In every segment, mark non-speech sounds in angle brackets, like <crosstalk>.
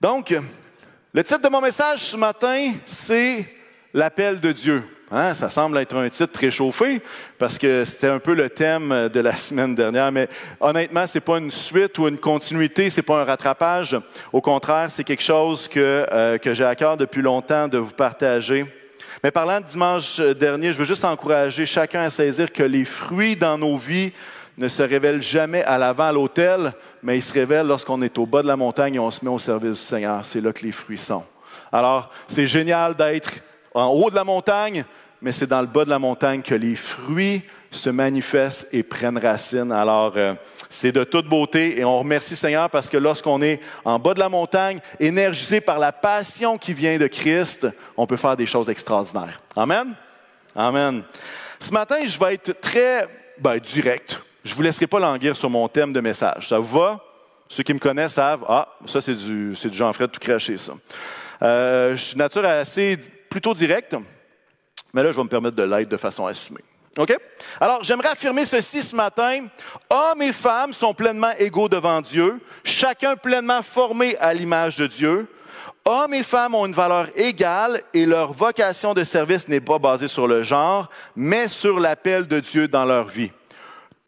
Donc, le titre de mon message ce matin, c'est l'appel de Dieu. Hein, ça semble être un titre très chauffé parce que c'était un peu le thème de la semaine dernière, mais honnêtement, c'est pas une suite ou une continuité, c'est pas un rattrapage. Au contraire, c'est quelque chose que, euh, que j'ai à cœur depuis longtemps de vous partager. Mais parlant de dimanche dernier, je veux juste encourager chacun à saisir que les fruits dans nos vies ne se révèlent jamais à l'avant à l'autel, mais ils se révèlent lorsqu'on est au bas de la montagne et on se met au service du Seigneur. C'est là que les fruits sont. Alors, c'est génial d'être en haut de la montagne, mais c'est dans le bas de la montagne que les fruits se manifestent et prennent racine. Alors, euh, c'est de toute beauté et on remercie Seigneur parce que lorsqu'on est en bas de la montagne, énergisé par la passion qui vient de Christ, on peut faire des choses extraordinaires. Amen? Amen. Ce matin, je vais être très ben, direct. Je ne vous laisserai pas languir sur mon thème de message. Ça vous va? Ceux qui me connaissent savent, ah, ça c'est du, du Jean-Fred tout craché, ça. Euh, je suis nature assez plutôt directe, mais là, je vais me permettre de l'être de façon assumée. OK? Alors, j'aimerais affirmer ceci ce matin. Hommes et femmes sont pleinement égaux devant Dieu, chacun pleinement formé à l'image de Dieu. Hommes et femmes ont une valeur égale et leur vocation de service n'est pas basée sur le genre, mais sur l'appel de Dieu dans leur vie.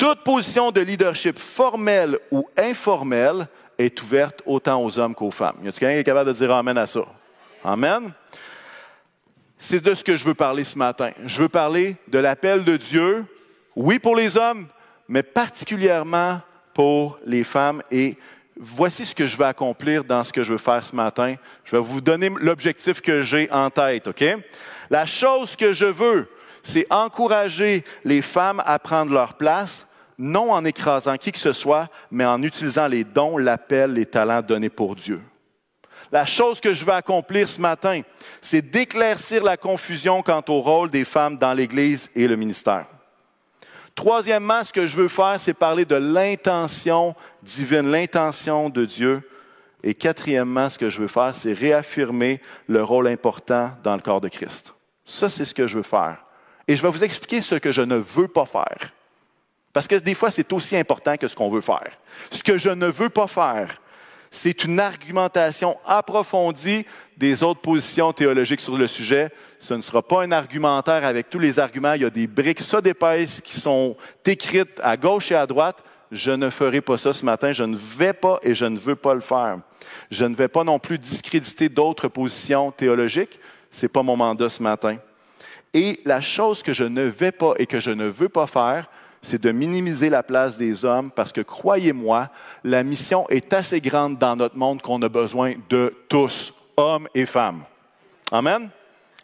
Toute position de leadership formelle ou informelle est ouverte autant aux hommes qu'aux femmes. Y a-t-il quelqu'un qui est capable de dire Amen à ça? Amen? C'est de ce que je veux parler ce matin. Je veux parler de l'appel de Dieu, oui pour les hommes, mais particulièrement pour les femmes. Et voici ce que je vais accomplir dans ce que je veux faire ce matin. Je vais vous donner l'objectif que j'ai en tête, OK? La chose que je veux, c'est encourager les femmes à prendre leur place, non en écrasant qui que ce soit, mais en utilisant les dons, l'appel, les talents donnés pour Dieu. La chose que je veux accomplir ce matin, c'est d'éclaircir la confusion quant au rôle des femmes dans l'Église et le ministère. Troisièmement, ce que je veux faire, c'est parler de l'intention divine, l'intention de Dieu. Et quatrièmement, ce que je veux faire, c'est réaffirmer le rôle important dans le corps de Christ. Ça, c'est ce que je veux faire. Et je vais vous expliquer ce que je ne veux pas faire. Parce que des fois, c'est aussi important que ce qu'on veut faire. Ce que je ne veux pas faire, c'est une argumentation approfondie des autres positions théologiques sur le sujet. Ce ne sera pas un argumentaire avec tous les arguments. Il y a des briques, ça d'épaisse, qui sont écrites à gauche et à droite. Je ne ferai pas ça ce matin. Je ne vais pas et je ne veux pas le faire. Je ne vais pas non plus discréditer d'autres positions théologiques. Ce n'est pas mon mandat ce matin. Et la chose que je ne vais pas et que je ne veux pas faire, c'est de minimiser la place des hommes parce que, croyez-moi, la mission est assez grande dans notre monde qu'on a besoin de tous, hommes et femmes. Amen?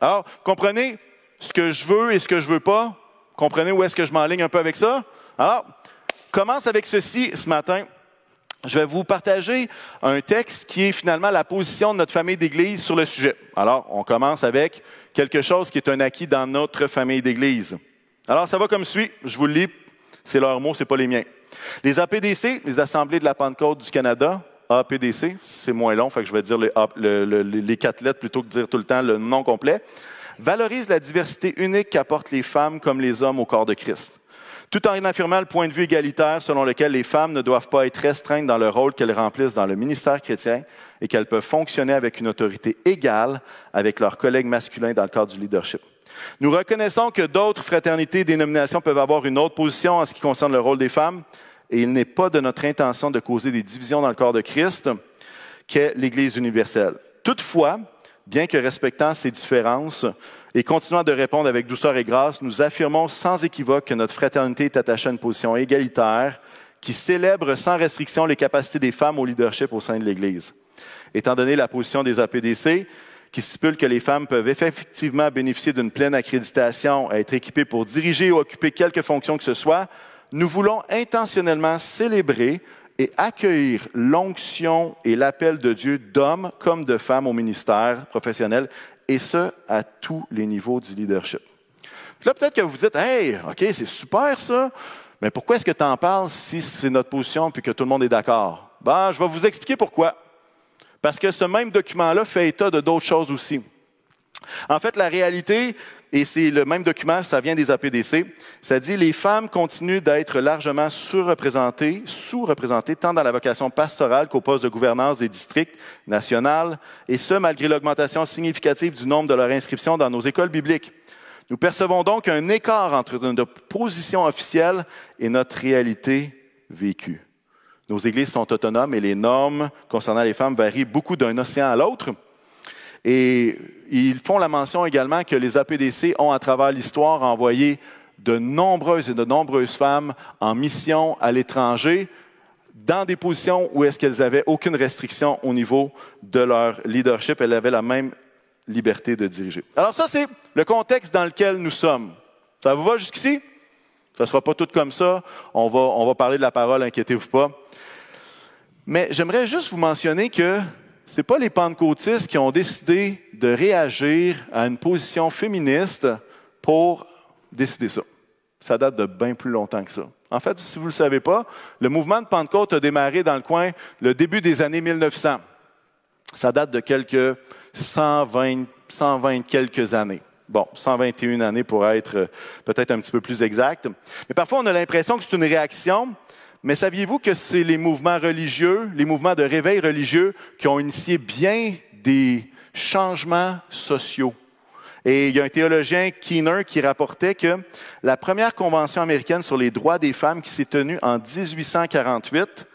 Alors, comprenez ce que je veux et ce que je veux pas? Comprenez où est-ce que je m'enligne un peu avec ça? Alors, commence avec ceci ce matin. Je vais vous partager un texte qui est finalement la position de notre famille d'Église sur le sujet. Alors, on commence avec quelque chose qui est un acquis dans notre famille d'Église. Alors, ça va comme suit. Je vous le lis c'est leurs mots, ce n'est pas les miens. Les APDC, les Assemblées de la Pentecôte du Canada, APDC, c'est moins long, fait que je vais dire les, quatre lettres plutôt que de dire tout le temps le nom complet, valorisent la diversité unique qu'apportent les femmes comme les hommes au corps de Christ tout en affirmant le point de vue égalitaire selon lequel les femmes ne doivent pas être restreintes dans le rôle qu'elles remplissent dans le ministère chrétien et qu'elles peuvent fonctionner avec une autorité égale avec leurs collègues masculins dans le cadre du leadership. Nous reconnaissons que d'autres fraternités et dénominations peuvent avoir une autre position en ce qui concerne le rôle des femmes, et il n'est pas de notre intention de causer des divisions dans le corps de Christ qu'est l'Église universelle. Toutefois, bien que respectant ces différences et continuant de répondre avec douceur et grâce, nous affirmons sans équivoque que notre fraternité est attachée à une position égalitaire qui célèbre sans restriction les capacités des femmes au leadership au sein de l'Église. Étant donné la position des APDC, qui stipule que les femmes peuvent effectivement bénéficier d'une pleine accréditation, être équipées pour diriger ou occuper quelque fonction que ce soit, nous voulons intentionnellement célébrer et accueillir l'onction et l'appel de Dieu d'hommes comme de femmes au ministère professionnel, et ce, à tous les niveaux du leadership. là, peut-être que vous dites, Hey, OK, c'est super ça, mais pourquoi est-ce que tu en parles si c'est notre position et que tout le monde est d'accord? Ben, je vais vous expliquer pourquoi. Parce que ce même document-là fait état de d'autres choses aussi. En fait, la réalité et c'est le même document, ça vient des APDC, ça dit les femmes continuent d'être largement surreprésentées, sous-représentées, tant dans la vocation pastorale qu'au poste de gouvernance des districts nationaux, et ce, malgré l'augmentation significative du nombre de leurs inscriptions dans nos écoles bibliques. Nous percevons donc un écart entre notre position officielle et notre réalité vécue. Nos églises sont autonomes et les normes concernant les femmes varient beaucoup d'un océan à l'autre. Et ils font la mention également que les APDC ont, à travers l'histoire, envoyé de nombreuses et de nombreuses femmes en mission à l'étranger dans des positions où est-ce qu'elles avaient aucune restriction au niveau de leur leadership. Elles avaient la même liberté de diriger. Alors ça, c'est le contexte dans lequel nous sommes. Ça vous va jusqu'ici? Ça ne sera pas tout comme ça. On va, on va parler de la parole, inquiétez-vous pas. Mais j'aimerais juste vous mentionner que ce n'est pas les pentecôtistes qui ont décidé de réagir à une position féministe pour décider ça. Ça date de bien plus longtemps que ça. En fait, si vous ne le savez pas, le mouvement de Pentecôte a démarré dans le coin le début des années 1900. Ça date de quelques 120, 120 quelques années. Bon, 121 années pour être peut-être un petit peu plus exact. Mais parfois, on a l'impression que c'est une réaction mais saviez-vous que c'est les mouvements religieux, les mouvements de réveil religieux qui ont initié bien des changements sociaux? Et il y a un théologien, Keener, qui rapportait que la première convention américaine sur les droits des femmes qui s'est tenue en 1848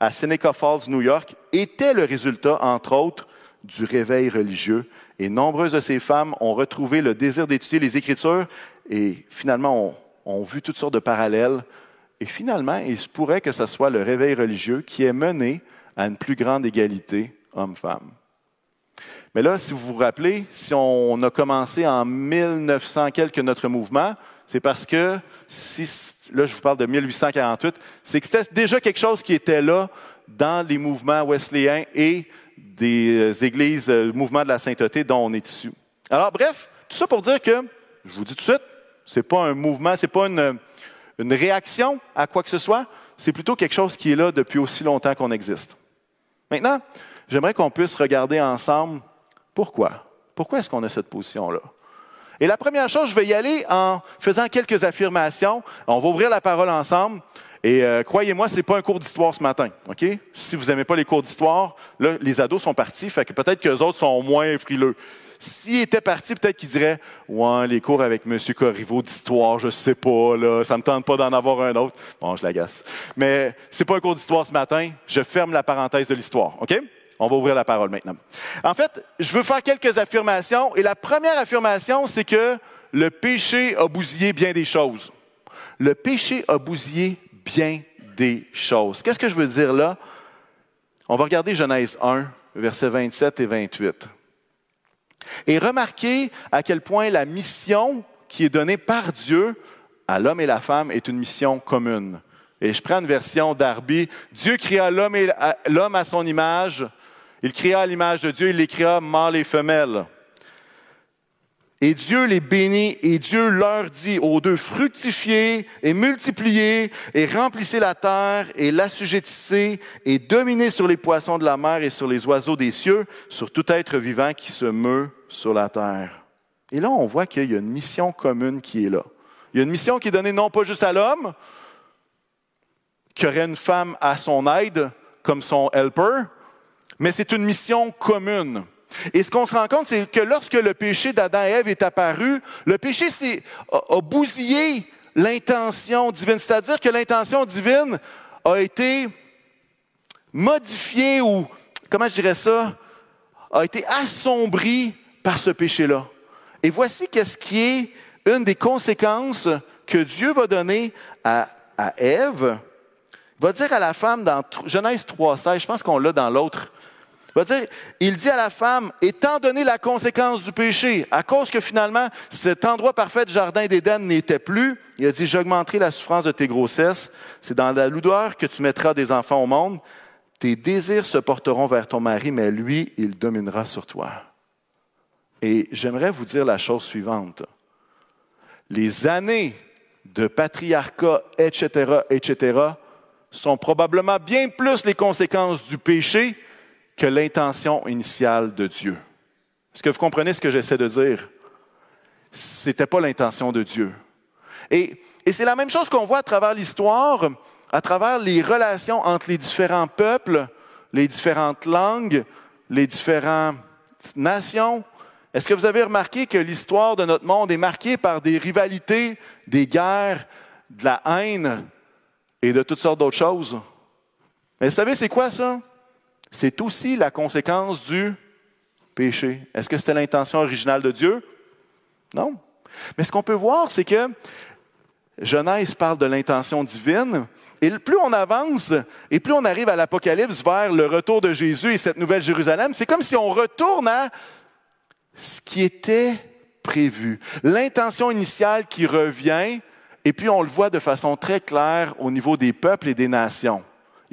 à Seneca Falls, New York, était le résultat, entre autres, du réveil religieux. Et nombreuses de ces femmes ont retrouvé le désir d'étudier les Écritures et finalement ont, ont vu toutes sortes de parallèles et finalement, il se pourrait que ce soit le réveil religieux qui ait mené à une plus grande égalité homme-femme. Mais là, si vous vous rappelez, si on a commencé en 1900 quelque notre mouvement, c'est parce que, là je vous parle de 1848, c'est que c'était déjà quelque chose qui était là dans les mouvements wesléens et des églises, le mouvement de la sainteté dont on est issu. Alors bref, tout ça pour dire que, je vous dis tout de suite, c'est pas un mouvement, c'est pas une, une réaction à quoi que ce soit, c'est plutôt quelque chose qui est là depuis aussi longtemps qu'on existe. Maintenant, j'aimerais qu'on puisse regarder ensemble pourquoi. Pourquoi est-ce qu'on a cette position-là? Et la première chose, je vais y aller en faisant quelques affirmations. On va ouvrir la parole ensemble. Et euh, croyez-moi, ce n'est pas un cours d'histoire ce matin. OK? Si vous n'aimez pas les cours d'histoire, là, les ados sont partis, fait que peut-être que les autres sont moins frileux. S'il était parti, peut-être qu'il dirait Ouais, les cours avec M. Corriveau d'histoire, je sais pas, là, ça me tente pas d'en avoir un autre. Bon, je l'agace. Mais c'est pas un cours d'histoire ce matin. Je ferme la parenthèse de l'histoire. OK? On va ouvrir la parole maintenant. En fait, je veux faire quelques affirmations. Et la première affirmation, c'est que le péché a bousillé bien des choses. Le péché a bousillé bien des choses. Qu'est-ce que je veux dire là? On va regarder Genèse 1, versets 27 et 28. Et remarquez à quel point la mission qui est donnée par Dieu à l'homme et la femme est une mission commune. Et je prends une version d'Arby. Dieu créa l'homme à son image. Il créa l'image de Dieu, il les créa mâles et femelles. Et Dieu les bénit et Dieu leur dit aux deux, fructifiez et multipliez et remplissez la terre et l'assujettissez et dominez sur les poissons de la mer et sur les oiseaux des cieux, sur tout être vivant qui se meut sur la terre. Et là, on voit qu'il y a une mission commune qui est là. Il y a une mission qui est donnée non pas juste à l'homme, qui aurait une femme à son aide comme son helper, mais c'est une mission commune. Et ce qu'on se rend compte, c'est que lorsque le péché d'Adam et Ève est apparu, le péché a, bousillé l'intention divine. C'est-à-dire que l'intention divine a été modifiée ou, comment je dirais ça, a été assombrie par ce péché-là. Et voici qu'est-ce qui est une des conséquences que Dieu va donner à, à Ève. Il va dire à la femme dans Genèse 3,16, je pense qu'on l'a dans l'autre il dit à la femme, étant donné la conséquence du péché, à cause que finalement cet endroit parfait du jardin d'Éden n'était plus, il a dit, j'augmenterai la souffrance de tes grossesses, c'est dans la lourdeur que tu mettras des enfants au monde, tes désirs se porteront vers ton mari, mais lui, il dominera sur toi. Et j'aimerais vous dire la chose suivante. Les années de patriarcat, etc., etc., sont probablement bien plus les conséquences du péché que l'intention initiale de Dieu. Est-ce que vous comprenez ce que j'essaie de dire? ce n'était pas l'intention de Dieu. Et, et c'est la même chose qu'on voit à travers l'histoire, à travers les relations entre les différents peuples, les différentes langues, les différentes nations. Est-ce que vous avez remarqué que l'histoire de notre monde est marquée par des rivalités, des guerres, de la haine et de toutes sortes d'autres choses? Mais vous savez, c'est quoi ça? C'est aussi la conséquence du péché. Est-ce que c'était l'intention originale de Dieu? Non. Mais ce qu'on peut voir, c'est que Genèse parle de l'intention divine, et plus on avance, et plus on arrive à l'Apocalypse vers le retour de Jésus et cette nouvelle Jérusalem, c'est comme si on retourne à ce qui était prévu. L'intention initiale qui revient, et puis on le voit de façon très claire au niveau des peuples et des nations.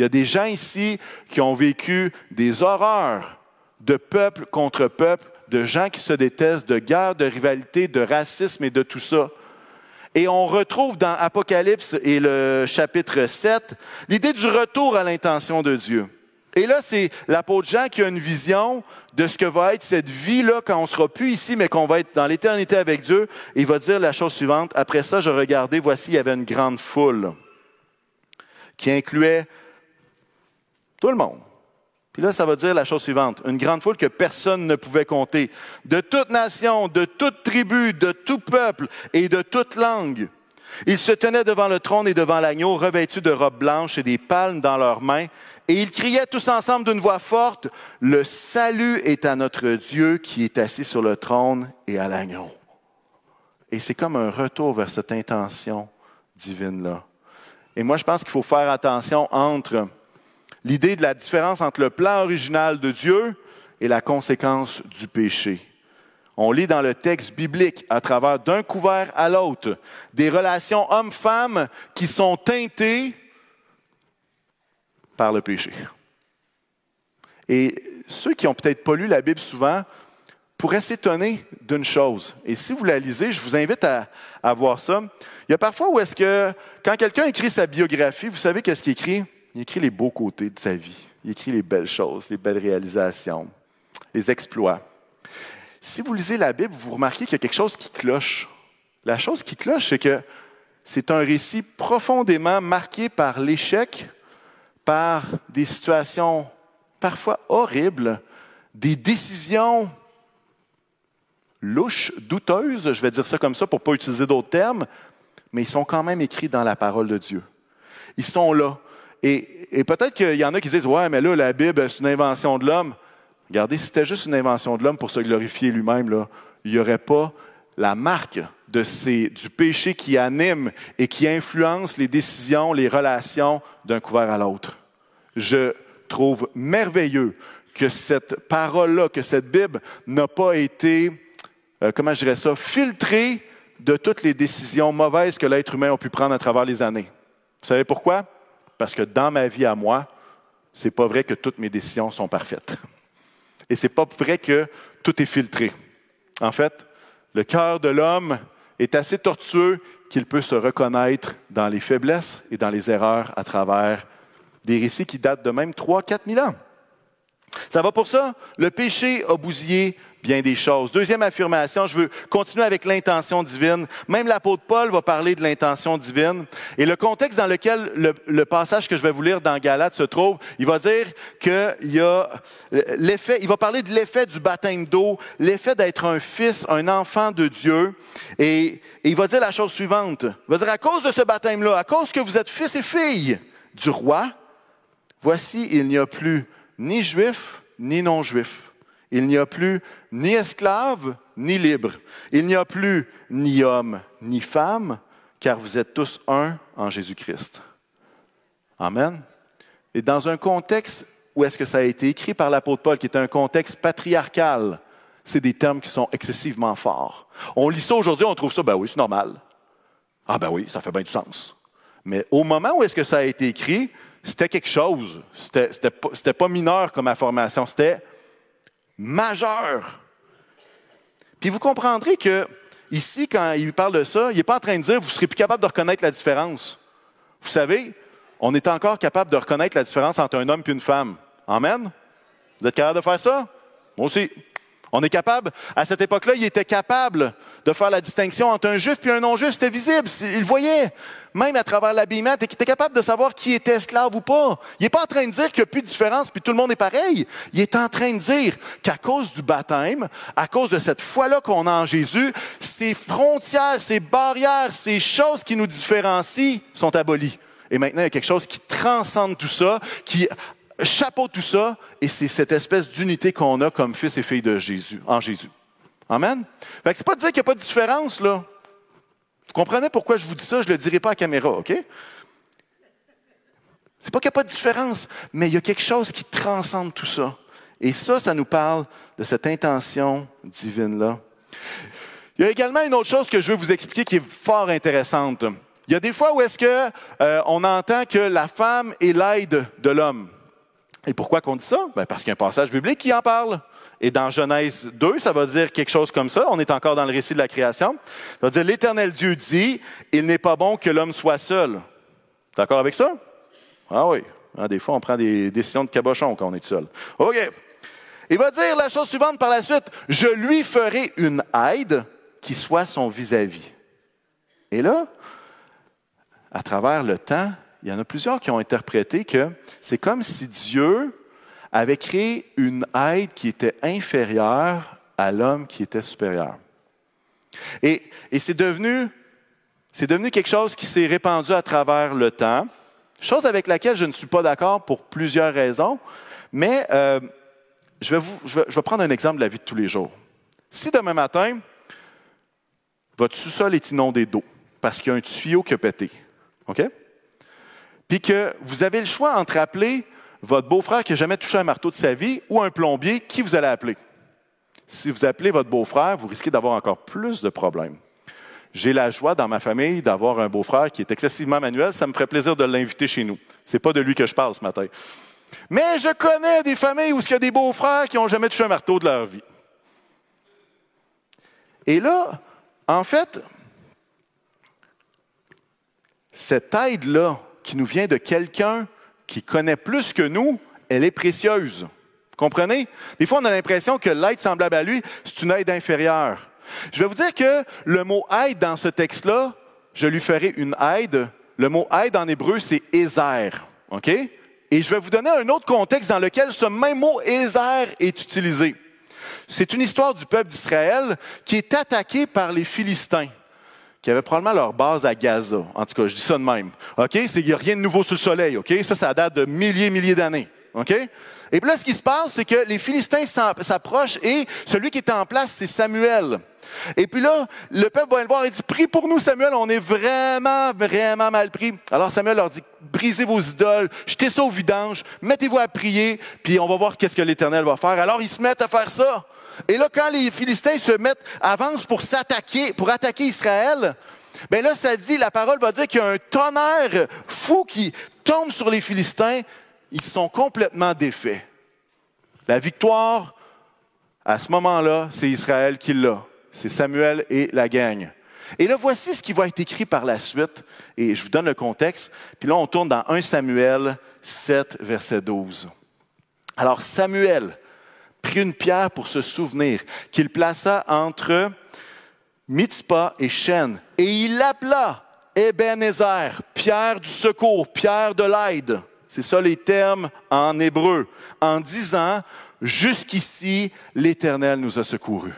Il y a des gens ici qui ont vécu des horreurs de peuple contre peuple, de gens qui se détestent, de guerres, de rivalités, de racisme et de tout ça. Et on retrouve dans Apocalypse et le chapitre 7 l'idée du retour à l'intention de Dieu. Et là, c'est l'apôtre Jean qui a une vision de ce que va être cette vie-là quand on sera plus ici, mais qu'on va être dans l'éternité avec Dieu. Et il va dire la chose suivante. Après ça, je regardais, voici, il y avait une grande foule qui incluait tout le monde. Puis là, ça va dire la chose suivante. Une grande foule que personne ne pouvait compter. De toute nation, de toute tribu, de tout peuple et de toute langue. Ils se tenaient devant le trône et devant l'agneau, revêtus de robes blanches et des palmes dans leurs mains. Et ils criaient tous ensemble d'une voix forte, Le salut est à notre Dieu qui est assis sur le trône et à l'agneau. Et c'est comme un retour vers cette intention divine-là. Et moi, je pense qu'il faut faire attention entre l'idée de la différence entre le plan original de Dieu et la conséquence du péché. On lit dans le texte biblique, à travers d'un couvert à l'autre, des relations hommes-femmes qui sont teintées par le péché. Et ceux qui n'ont peut-être pas lu la Bible souvent pourraient s'étonner d'une chose. Et si vous la lisez, je vous invite à, à voir ça. Il y a parfois où est-ce que, quand quelqu'un écrit sa biographie, vous savez qu'est-ce qu'il écrit? Il écrit les beaux côtés de sa vie. Il écrit les belles choses, les belles réalisations, les exploits. Si vous lisez la Bible, vous remarquez qu'il y a quelque chose qui cloche. La chose qui cloche, c'est que c'est un récit profondément marqué par l'échec, par des situations parfois horribles, des décisions louches, douteuses, je vais dire ça comme ça pour ne pas utiliser d'autres termes, mais ils sont quand même écrits dans la parole de Dieu. Ils sont là. Et, peut-être qu'il y en a qui disent Ouais, mais là, la Bible, c'est une invention de l'homme. Regardez, si c'était juste une invention de l'homme pour se glorifier lui-même, il n'y aurait pas la marque de ces, du péché qui anime et qui influence les décisions, les relations d'un couvert à l'autre. Je trouve merveilleux que cette parole-là, que cette Bible n'a pas été, euh, comment je dirais ça, filtrée de toutes les décisions mauvaises que l'être humain a pu prendre à travers les années. Vous savez pourquoi? Parce que dans ma vie à moi, c'est pas vrai que toutes mes décisions sont parfaites. Et c'est pas vrai que tout est filtré. En fait, le cœur de l'homme est assez tortueux qu'il peut se reconnaître dans les faiblesses et dans les erreurs à travers des récits qui datent de même 3 4 000 ans. Ça va pour ça? Le péché a bousillé bien des choses. Deuxième affirmation, je veux continuer avec l'intention divine. Même l'apôtre Paul va parler de l'intention divine. Et le contexte dans lequel le, passage que je vais vous lire dans Galate se trouve, il va dire qu'il y a l'effet, il va parler de l'effet du baptême d'eau, l'effet d'être un fils, un enfant de Dieu. Et, et il va dire la chose suivante. Il va dire, à cause de ce baptême-là, à cause que vous êtes fils et filles du roi, voici, il n'y a plus ni juif, ni non-juif il n'y a plus ni esclave, ni libre. Il n'y a plus ni homme, ni femme, car vous êtes tous un en Jésus-Christ. Amen. Et dans un contexte où est-ce que ça a été écrit par l'apôtre Paul, qui est un contexte patriarcal, c'est des termes qui sont excessivement forts. On lit ça aujourd'hui, on trouve ça, ben oui, c'est normal. Ah ben oui, ça fait bien du sens. Mais au moment où est-ce que ça a été écrit, c'était quelque chose. C'était pas, pas mineur comme information, c'était majeur. Puis vous comprendrez que ici, quand il parle de ça, il n'est pas en train de dire vous serez plus capable de reconnaître la différence. Vous savez, on est encore capable de reconnaître la différence entre un homme et une femme. Amen? Vous êtes capable de faire ça? Moi aussi. On est capable. À cette époque-là, il était capable de faire la distinction entre un juif et un non-juif. C'était visible. Il voyait. Même à travers l'habillement, tu étais capable de savoir qui était esclave ou pas. Il n'est pas en train de dire qu'il n'y a plus de différence puis tout le monde est pareil. Il est en train de dire qu'à cause du baptême, à cause de cette foi-là qu'on a en Jésus, ces frontières, ces barrières, ces choses qui nous différencient sont abolies. Et maintenant, il y a quelque chose qui transcende tout ça, qui chapeau tout ça, et c'est cette espèce d'unité qu'on a comme fils et filles de Jésus, en Jésus. Amen. Fait que c'est pas de dire qu'il n'y a pas de différence, là. Vous comprenez pourquoi je vous dis ça? Je ne le dirai pas à caméra, OK? C'est pas qu'il n'y a pas de différence, mais il y a quelque chose qui transcende tout ça. Et ça, ça nous parle de cette intention divine-là. Il y a également une autre chose que je veux vous expliquer qui est fort intéressante. Il y a des fois où est-ce que euh, on entend que la femme est l'aide de l'homme. Et pourquoi qu'on dit ça? Ben parce qu'il y a un passage biblique qui en parle. Et dans Genèse 2, ça va dire quelque chose comme ça. On est encore dans le récit de la création. Ça va dire, l'Éternel Dieu dit, il n'est pas bon que l'homme soit seul. D'accord avec ça? Ah oui. Ah, des fois, on prend des décisions de cabochon quand on est seul. OK. Il va dire la chose suivante par la suite. Je lui ferai une aide qui soit son vis-à-vis. -vis. Et là, à travers le temps, il y en a plusieurs qui ont interprété que c'est comme si Dieu avait créé une aide qui était inférieure à l'homme qui était supérieur. Et, c'est devenu, devenu quelque chose qui s'est répandu à travers le temps, chose avec laquelle je ne suis pas d'accord pour plusieurs raisons, mais euh, je, vais vous, je, vais, je vais prendre un exemple de la vie de tous les jours. Si demain matin, votre sous-sol est inondé d'eau parce qu'il y a un tuyau qui a pété, OK? puis que vous avez le choix entre appeler votre beau-frère qui n'a jamais touché un marteau de sa vie ou un plombier, qui vous allez appeler? Si vous appelez votre beau-frère, vous risquez d'avoir encore plus de problèmes. J'ai la joie dans ma famille d'avoir un beau-frère qui est excessivement manuel. Ça me ferait plaisir de l'inviter chez nous. Ce n'est pas de lui que je parle ce matin. Mais je connais des familles où il y a des beaux-frères qui n'ont jamais touché un marteau de leur vie. Et là, en fait, cette aide-là qui nous vient de quelqu'un qui connaît plus que nous, elle est précieuse. Comprenez? Des fois, on a l'impression que l'aide semblable à lui, c'est une aide inférieure. Je vais vous dire que le mot aide dans ce texte-là, je lui ferai une aide. Le mot aide en hébreu, c'est Ezer. Et je vais vous donner un autre contexte dans lequel ce même mot Ezer est utilisé. C'est une histoire du peuple d'Israël qui est attaqué par les Philistins qui avaient probablement leur base à Gaza. En tout cas, je dis ça de même. OK? Il n'y a rien de nouveau sous le soleil. OK? Ça, ça date de milliers, milliers d'années. OK? Et puis là, ce qui se passe, c'est que les Philistins s'approchent et celui qui est en place, c'est Samuel. Et puis là, le peuple va le voir et dit, prie pour nous, Samuel, on est vraiment, vraiment mal pris. Alors Samuel leur dit, brisez vos idoles, jetez ça au vidange, mettez-vous à prier, puis on va voir qu'est-ce que l'Éternel va faire. Alors ils se mettent à faire ça. Et là, quand les Philistins se mettent, avancent pour s'attaquer, pour attaquer Israël, bien là, ça dit, la parole va dire qu'il y a un tonnerre fou qui tombe sur les Philistins. Ils sont complètement défaits. La victoire, à ce moment-là, c'est Israël qui l'a. C'est Samuel et la gang. Et là, voici ce qui va être écrit par la suite. Et je vous donne le contexte. Puis là, on tourne dans 1 Samuel 7, verset 12. Alors, Samuel prit une pierre pour se souvenir, qu'il plaça entre Mitzpah et Shen, et il l'appela Ebenezer, pierre du secours, pierre de l'aide. C'est ça les termes en hébreu, en disant, jusqu'ici, l'Éternel nous a secourus.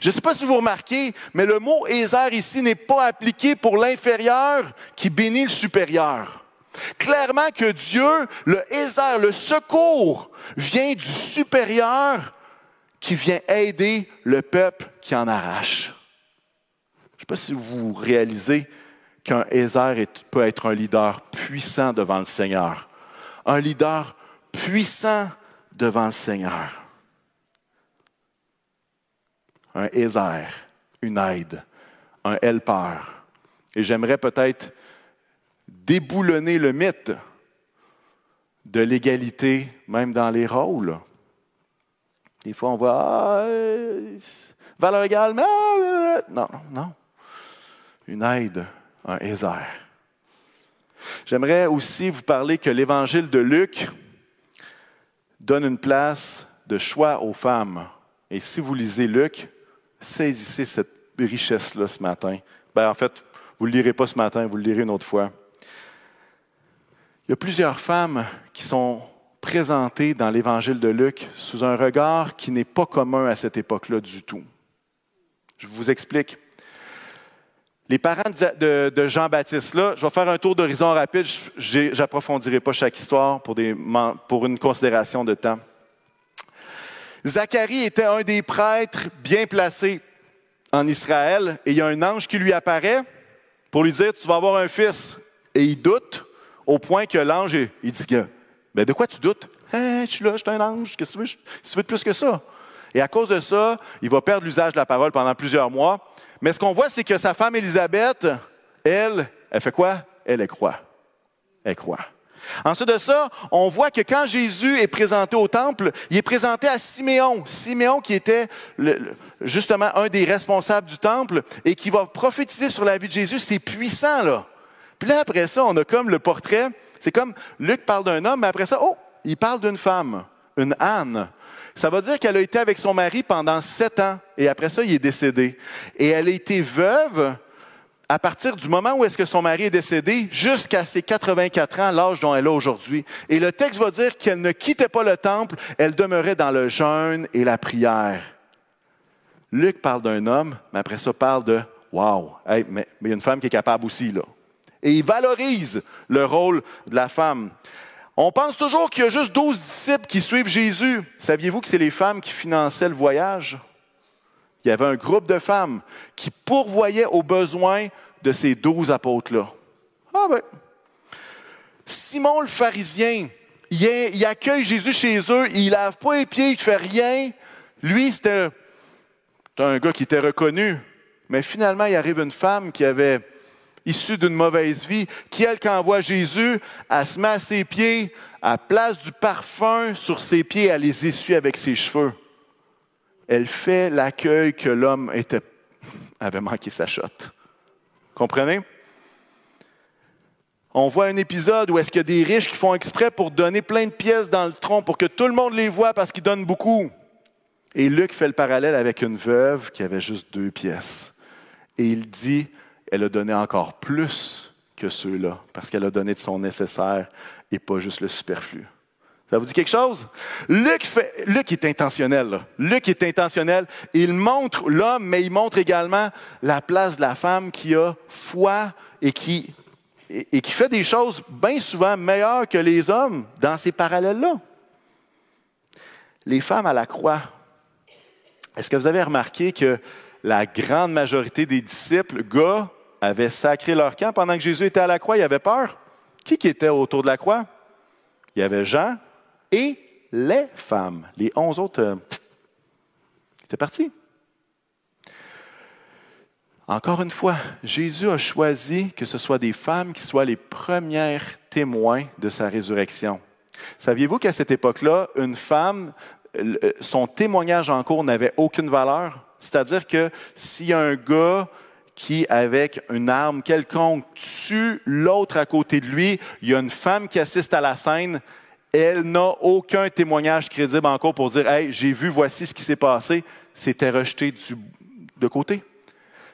Je ne sais pas si vous remarquez, mais le mot Ezer ici n'est pas appliqué pour l'inférieur qui bénit le supérieur. Clairement que Dieu, le Ézer, le secours, vient du supérieur qui vient aider le peuple qui en arrache. Je ne sais pas si vous réalisez qu'un Ézer peut être un leader puissant devant le Seigneur. Un leader puissant devant le Seigneur. Un Ézer, une aide, un helper. Et j'aimerais peut-être déboulonner le mythe de l'égalité, même dans les rôles. Des fois, on voit ah, valeur égale, mais ah, non, non. Une aide, un Ézer. J'aimerais aussi vous parler que l'évangile de Luc donne une place de choix aux femmes. Et si vous lisez Luc, saisissez cette richesse-là ce matin. Ben, en fait, vous ne le lirez pas ce matin, vous le lirez une autre fois. Y plusieurs femmes qui sont présentées dans l'Évangile de Luc sous un regard qui n'est pas commun à cette époque-là du tout. Je vous explique. Les parents de, Jean-Baptiste, là, je vais faire un tour d'horizon rapide. Je n'approfondirai pas chaque histoire pour une considération de temps. Zacharie était un des prêtres bien placés en Israël et il y a un ange qui lui apparaît pour lui dire Tu vas avoir un fils. Et il doute au point que l'ange, il dit Mais de quoi tu doutes? Hein, Je suis là, je suis un ange, qu'est-ce que tu veux, tu veux de plus que ça Et à cause de ça, il va perdre l'usage de la parole pendant plusieurs mois. Mais ce qu'on voit, c'est que sa femme Élisabeth, elle, elle fait quoi? Elle, elle croit. Elle croit. Ensuite de ça, on voit que quand Jésus est présenté au temple, il est présenté à Siméon. Siméon qui était justement un des responsables du temple et qui va prophétiser sur la vie de Jésus. C'est puissant, là. Puis là, après ça, on a comme le portrait. C'est comme Luc parle d'un homme, mais après ça, oh, il parle d'une femme, une Anne. Ça veut dire qu'elle a été avec son mari pendant sept ans et après ça, il est décédé. Et elle a été veuve à partir du moment où est-ce que son mari est décédé jusqu'à ses 84 ans, l'âge dont elle a aujourd'hui. Et le texte va dire qu'elle ne quittait pas le temple, elle demeurait dans le jeûne et la prière. Luc parle d'un homme, mais après ça parle de Wow, mais, il y a une femme qui est capable aussi, là. Et il valorise le rôle de la femme. On pense toujours qu'il y a juste 12 disciples qui suivent Jésus. Saviez-vous que c'est les femmes qui finançaient le voyage? il y avait un groupe de femmes qui pourvoyaient aux besoins de ces douze apôtres-là. Ah ben. Simon le pharisien, il, accueille Jésus chez eux, il lave pas les pieds, il ne fait rien. Lui, c'était un gars qui était reconnu. Mais finalement, il arrive une femme qui avait issue d'une mauvaise vie, qui, elle, quand voit Jésus, elle se met à ses pieds, à place du parfum sur ses pieds, elle les essuie avec ses cheveux elle fait l'accueil que l'homme <laughs> avait manqué sa shot. Comprenez? On voit un épisode où est-ce qu'il y a des riches qui font exprès pour donner plein de pièces dans le tronc pour que tout le monde les voit parce qu'ils donnent beaucoup. Et Luc fait le parallèle avec une veuve qui avait juste deux pièces. Et il dit, elle a donné encore plus que ceux-là parce qu'elle a donné de son nécessaire et pas juste le superflu. Ça vous dit quelque chose? Luc, fait, est intentionnel. Luc est intentionnel. Il montre l'homme, mais il montre également la place de la femme qui a foi et qui, et, qui fait des choses bien souvent meilleures que les hommes dans ces parallèles-là. Les femmes à la croix. Est-ce que vous avez remarqué que la grande majorité des disciples, gars, avaient sacré leur camp pendant que Jésus était à la croix? Il avait peur. Qui était autour de la croix? Il y avait Jean, et les femmes. Les onze autres euh, étaient partis. Encore une fois, Jésus a choisi que ce soit des femmes qui soient les premières témoins de sa résurrection. Saviez-vous qu'à cette époque-là, une femme, son témoignage en cours n'avait aucune valeur? C'est-à-dire que a un gars qui, avec une arme quelconque, tue l'autre à côté de lui, il y a une femme qui assiste à la scène, elle n'a aucun témoignage crédible encore pour dire Hey, j'ai vu, voici ce qui s'est passé. C'était rejeté de côté.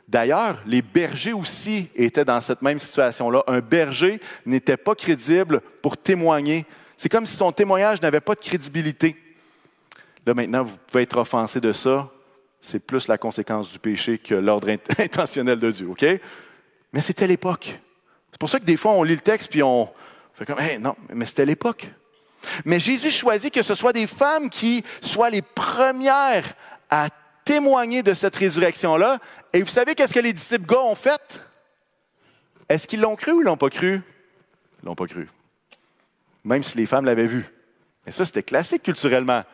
D'ailleurs, les bergers aussi étaient dans cette même situation-là. Un berger n'était pas crédible pour témoigner. C'est comme si son témoignage n'avait pas de crédibilité. Là, maintenant, vous pouvez être offensé de ça. C'est plus la conséquence du péché que l'ordre <laughs> intentionnel de Dieu, OK? Mais c'était l'époque. C'est pour ça que des fois, on lit le texte puis on fait comme, hey, non, mais c'était l'époque. Mais Jésus choisit que ce soit des femmes qui soient les premières à témoigner de cette résurrection-là. Et vous savez qu'est-ce que les disciples gars ont fait? Est-ce qu'ils l'ont cru ou l'ont pas cru? Ils l'ont pas cru. Même si les femmes l'avaient vu. Mais ça, c'était classique culturellement.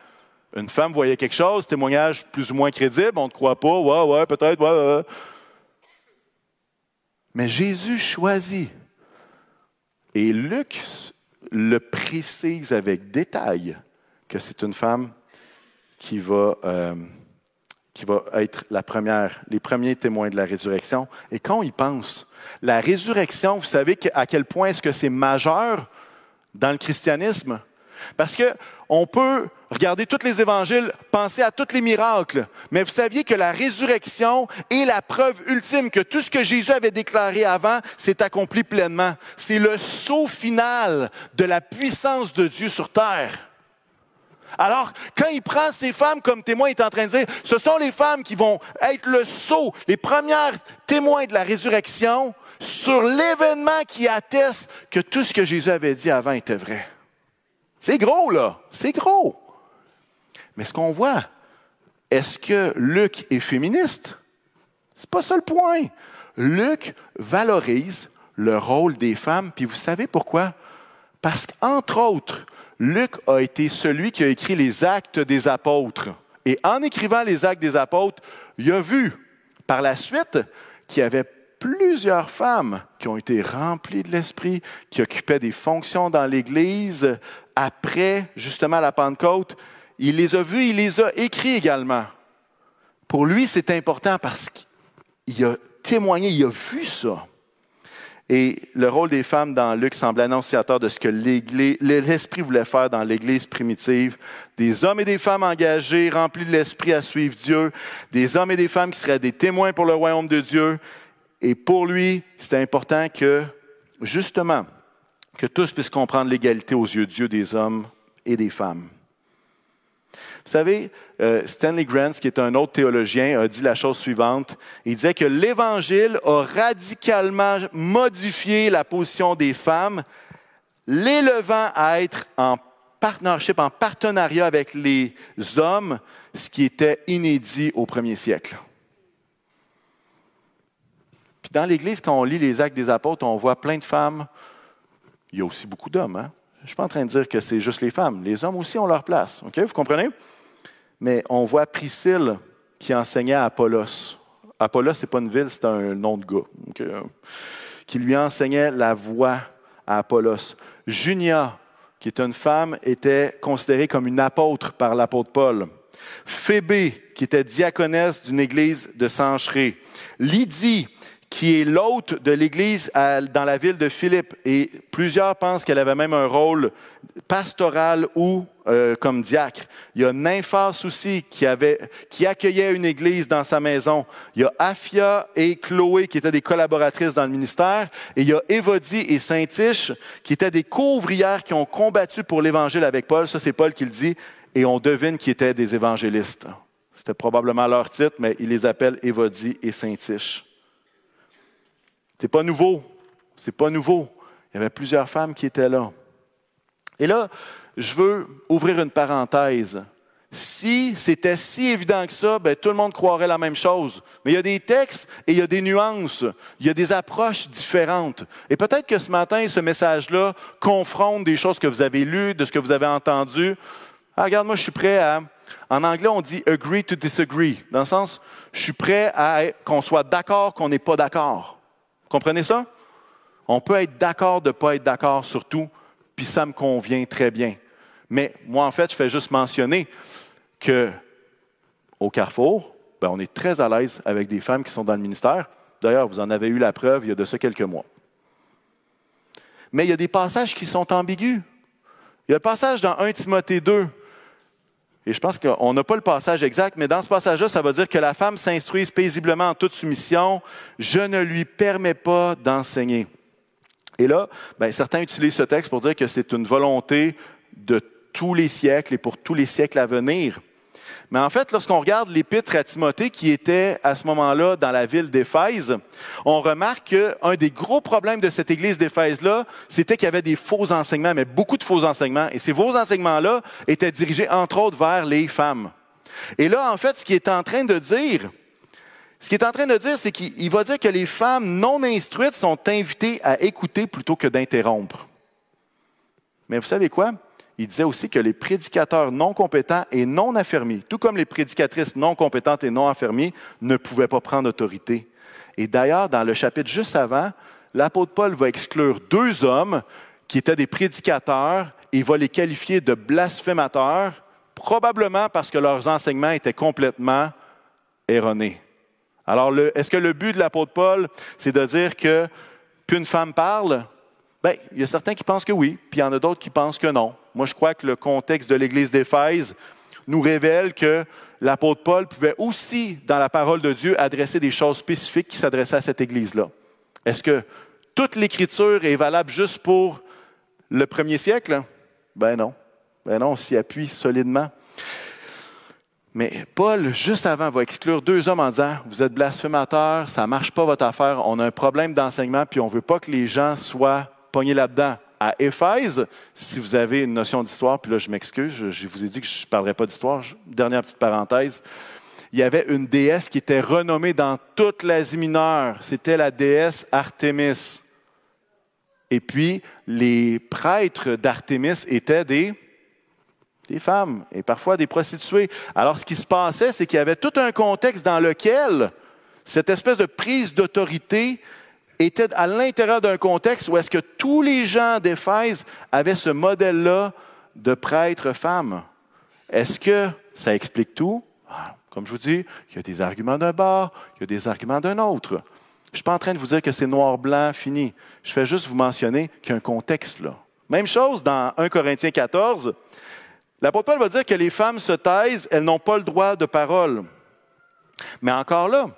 Une femme voyait quelque chose, témoignage plus ou moins crédible, on ne croit pas, ouais, ouais, peut-être, ouais, ouais. Mais Jésus choisit. Et Luc le précise avec détail que c'est une femme qui va, euh, être la première, les premiers témoins de la résurrection. Et quand y pense, la résurrection, vous savez à quel point est-ce que c'est majeur dans le christianisme? Parce que on peut regarder tous les évangiles, penser à tous les miracles, mais vous saviez que la résurrection est la preuve ultime que tout ce que Jésus avait déclaré avant s'est accompli pleinement. C'est le saut final de la puissance de Dieu sur terre. Alors, quand il prend ces femmes comme témoins, il est en train de dire, ce sont les femmes qui vont être le saut, les premières témoins de la résurrection sur l'événement qui atteste que tout ce que Jésus avait dit avant était vrai. C'est gros, là. C'est gros. Mais ce qu'on voit, est-ce que Luc est féministe? C'est pas ça le point. Luc valorise le rôle des femmes, puis vous savez pourquoi? Parce qu'entre autres, Luc a été celui qui a écrit les actes des apôtres. Et en écrivant les actes des apôtres, il a vu par la suite qu'il y avait plusieurs femmes qui ont été remplies de l'Esprit, qui occupaient des fonctions dans l'Église après justement la Pentecôte. Il les a vues, il les a écrits également. Pour lui, c'est important parce qu'il a témoigné, il a vu ça. Et le rôle des femmes dans Luc semble annonciateur de ce que l'Esprit voulait faire dans l'Église primitive. Des hommes et des femmes engagés, remplis de l'Esprit à suivre Dieu. Des hommes et des femmes qui seraient des témoins pour le royaume de Dieu. Et pour lui, c'était important que, justement, que tous puissent comprendre l'égalité aux yeux de Dieu des hommes et des femmes. Vous savez, euh, Stanley Grant, qui est un autre théologien, a dit la chose suivante. Il disait que l'Évangile a radicalement modifié la position des femmes, l'élevant à être en partnership, en partenariat avec les hommes, ce qui était inédit au premier siècle. Puis dans l'Église, quand on lit les actes des apôtres, on voit plein de femmes. Il y a aussi beaucoup d'hommes. Hein? Je ne suis pas en train de dire que c'est juste les femmes. Les hommes aussi ont leur place. OK? Vous comprenez? mais on voit Priscille qui enseignait à Apollos. Apollos, ce n'est pas une ville, c'est un nom de gars. qui lui enseignait la voix à Apollos. Junia, qui est une femme, était considérée comme une apôtre par l'apôtre Paul. Phébé, qui était diaconesse d'une église de Sancheré. Lydie, qui est l'hôte de l'Église dans la ville de Philippe. Et plusieurs pensent qu'elle avait même un rôle pastoral ou euh, comme diacre. Il y a Nymphas aussi qui, avait, qui accueillait une église dans sa maison. Il y a Afia et Chloé qui étaient des collaboratrices dans le ministère. Et il y a Évodie et Saint-Iche qui étaient des couvrières qui ont combattu pour l'Évangile avec Paul. Ça, c'est Paul qui le dit. Et on devine qu'ils étaient des évangélistes. C'était probablement leur titre, mais il les appelle Évodie et Saint-Iche. C'est pas nouveau. C'est pas nouveau. Il y avait plusieurs femmes qui étaient là. Et là, je veux ouvrir une parenthèse. Si c'était si évident que ça, ben, tout le monde croirait la même chose. Mais il y a des textes et il y a des nuances, il y a des approches différentes. Et peut-être que ce matin, ce message-là confronte des choses que vous avez lues, de ce que vous avez entendu. Ah, regarde, moi, je suis prêt à. En anglais, on dit agree to disagree, dans le sens, je suis prêt à qu'on soit d'accord, qu'on n'est pas d'accord. Comprenez ça? On peut être d'accord de ne pas être d'accord sur tout, puis ça me convient très bien. Mais moi, en fait, je fais juste mentionner que au Carrefour, ben, on est très à l'aise avec des femmes qui sont dans le ministère. D'ailleurs, vous en avez eu la preuve il y a de ça quelques mois. Mais il y a des passages qui sont ambigus. Il y a le passage dans 1 Timothée 2 et je pense qu'on n'a pas le passage exact, mais dans ce passage-là, ça va dire que la femme s'instruise paisiblement en toute soumission. Je ne lui permets pas d'enseigner. Et là, ben, certains utilisent ce texte pour dire que c'est une volonté de tous les siècles et pour tous les siècles à venir. Mais en fait, lorsqu'on regarde l'épître à Timothée qui était à ce moment-là dans la ville d'Éphèse, on remarque qu'un des gros problèmes de cette église d'Éphèse-là, c'était qu'il y avait des faux enseignements, mais beaucoup de faux enseignements. Et ces faux enseignements-là étaient dirigés entre autres vers les femmes. Et là, en fait, ce qu'il est en train de dire, ce qu'il est en train de dire, c'est qu'il va dire que les femmes non instruites sont invitées à écouter plutôt que d'interrompre. Mais vous savez quoi? Il disait aussi que les prédicateurs non compétents et non affermis, tout comme les prédicatrices non compétentes et non affermies, ne pouvaient pas prendre autorité. Et d'ailleurs, dans le chapitre juste avant, l'apôtre Paul va exclure deux hommes qui étaient des prédicateurs et va les qualifier de blasphémateurs, probablement parce que leurs enseignements étaient complètement erronés. Alors, est-ce que le but de l'apôtre Paul, c'est de dire que qu'une femme parle, Bien, il y a certains qui pensent que oui, puis il y en a d'autres qui pensent que non. Moi, je crois que le contexte de l'Église d'Éphèse nous révèle que l'apôtre Paul pouvait aussi, dans la parole de Dieu, adresser des choses spécifiques qui s'adressaient à cette Église-là. Est-ce que toute l'Écriture est valable juste pour le premier siècle? Ben non. Ben non, on s'y appuie solidement. Mais Paul, juste avant, va exclure deux hommes en disant Vous êtes blasphémateurs, ça ne marche pas votre affaire, on a un problème d'enseignement, puis on ne veut pas que les gens soient pognés là-dedans. À Éphèse, si vous avez une notion d'histoire, puis là je m'excuse, je vous ai dit que je ne parlerai pas d'histoire, dernière petite parenthèse, il y avait une déesse qui était renommée dans toute l'Asie mineure, c'était la déesse Artémis. Et puis, les prêtres d'Artémis étaient des, des femmes et parfois des prostituées. Alors, ce qui se passait, c'est qu'il y avait tout un contexte dans lequel cette espèce de prise d'autorité était à l'intérieur d'un contexte où est-ce que tous les gens d'Éphèse avaient ce modèle-là de prêtre femme. Est-ce que ça explique tout? Ah, comme je vous dis, il y a des arguments d'un bord, il y a des arguments d'un autre. Je ne suis pas en train de vous dire que c'est noir-blanc, fini. Je fais juste vous mentionner qu'il y a un contexte là. Même chose dans 1 Corinthiens 14. L'apôtre Paul va dire que les femmes se taisent, elles n'ont pas le droit de parole. Mais encore là,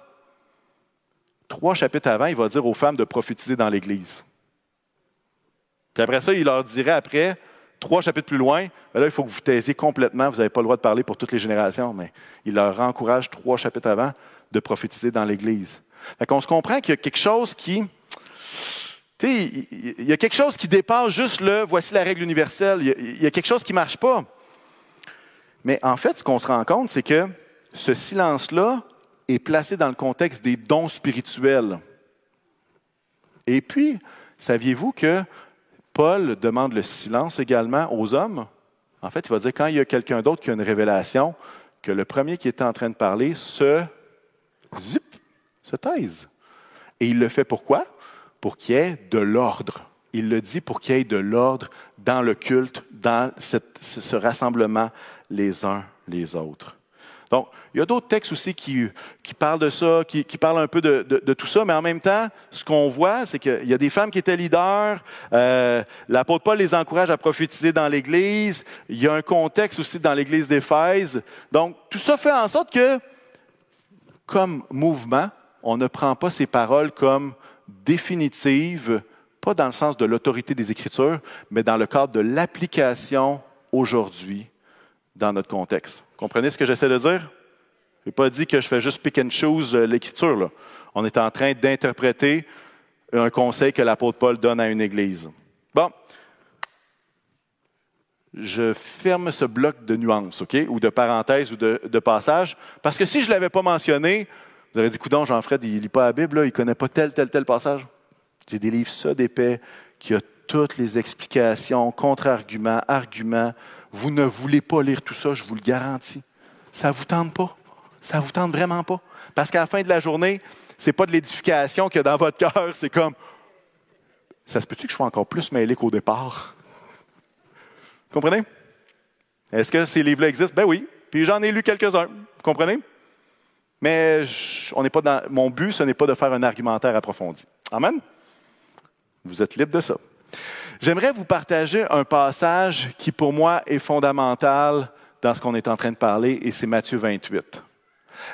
trois chapitres avant, il va dire aux femmes de prophétiser dans l'Église. Puis après ça, il leur dirait après, trois chapitres plus loin, ben là, il faut que vous taisiez complètement, vous n'avez pas le droit de parler pour toutes les générations, mais il leur encourage trois chapitres avant de prophétiser dans l'Église. Fait qu'on se comprend qu'il y a quelque chose qui. Il y a quelque chose qui dépasse juste le voici la règle universelle. Il y a quelque chose qui ne marche pas. Mais en fait, ce qu'on se rend compte, c'est que ce silence-là est placé dans le contexte des dons spirituels. Et puis, saviez-vous que Paul demande le silence également aux hommes? En fait, il va dire quand il y a quelqu'un d'autre qui a une révélation, que le premier qui était en train de parler se, zip, se taise. Et il le fait pourquoi? Pour qu'il y ait de l'ordre. Il le dit pour qu'il y ait de l'ordre dans le culte, dans ce rassemblement les uns les autres. Donc, il y a d'autres textes aussi qui, parlent de ça, qui, parlent un peu de, tout ça, mais en même temps, ce qu'on voit, c'est qu'il y a des femmes qui étaient leaders. Euh, L'apôtre Paul les encourage à prophétiser dans l'Église. Il y a un contexte aussi dans l'Église d'Éphèse. Donc, tout ça fait en sorte que, comme mouvement, on ne prend pas ces paroles comme définitives, pas dans le sens de l'autorité des Écritures, mais dans le cadre de l'application aujourd'hui dans notre contexte. Comprenez ce que j'essaie de dire? Je n'ai pas dit que je fais juste pick and choose euh, l'écriture. On est en train d'interpréter un conseil que l'apôtre Paul donne à une église. Bon. Je ferme ce bloc de nuances, OK, ou de parenthèses ou de, passages, parce que si je ne l'avais pas mentionné, vous auriez dit, coudon, Jean-Fred, il ne lit pas la Bible, il ne connaît pas tel, tel, tel passage. J'ai des livres ça d'épais qui a toutes les explications, contre-arguments, arguments, vous ne voulez pas lire tout ça, je vous le garantis. Ça ne vous tente pas. Ça ne vous tente vraiment pas. Parce qu'à la fin de la journée, ce n'est pas de l'édification qu'il y a dans votre cœur, c'est comme ça se peut-tu que je sois encore plus mêlé qu'au départ? Comprenez? Est-ce que ces livres-là existent? Ben oui. Puis j'en ai lu quelques-uns. Vous comprenez? Mais on n'est pas dans, mon but, ce n'est pas de faire un argumentaire approfondi. Amen? Vous êtes libre de ça. J'aimerais vous partager un passage qui, pour moi, est fondamental dans ce qu'on est en train de parler, et c'est Matthieu 28.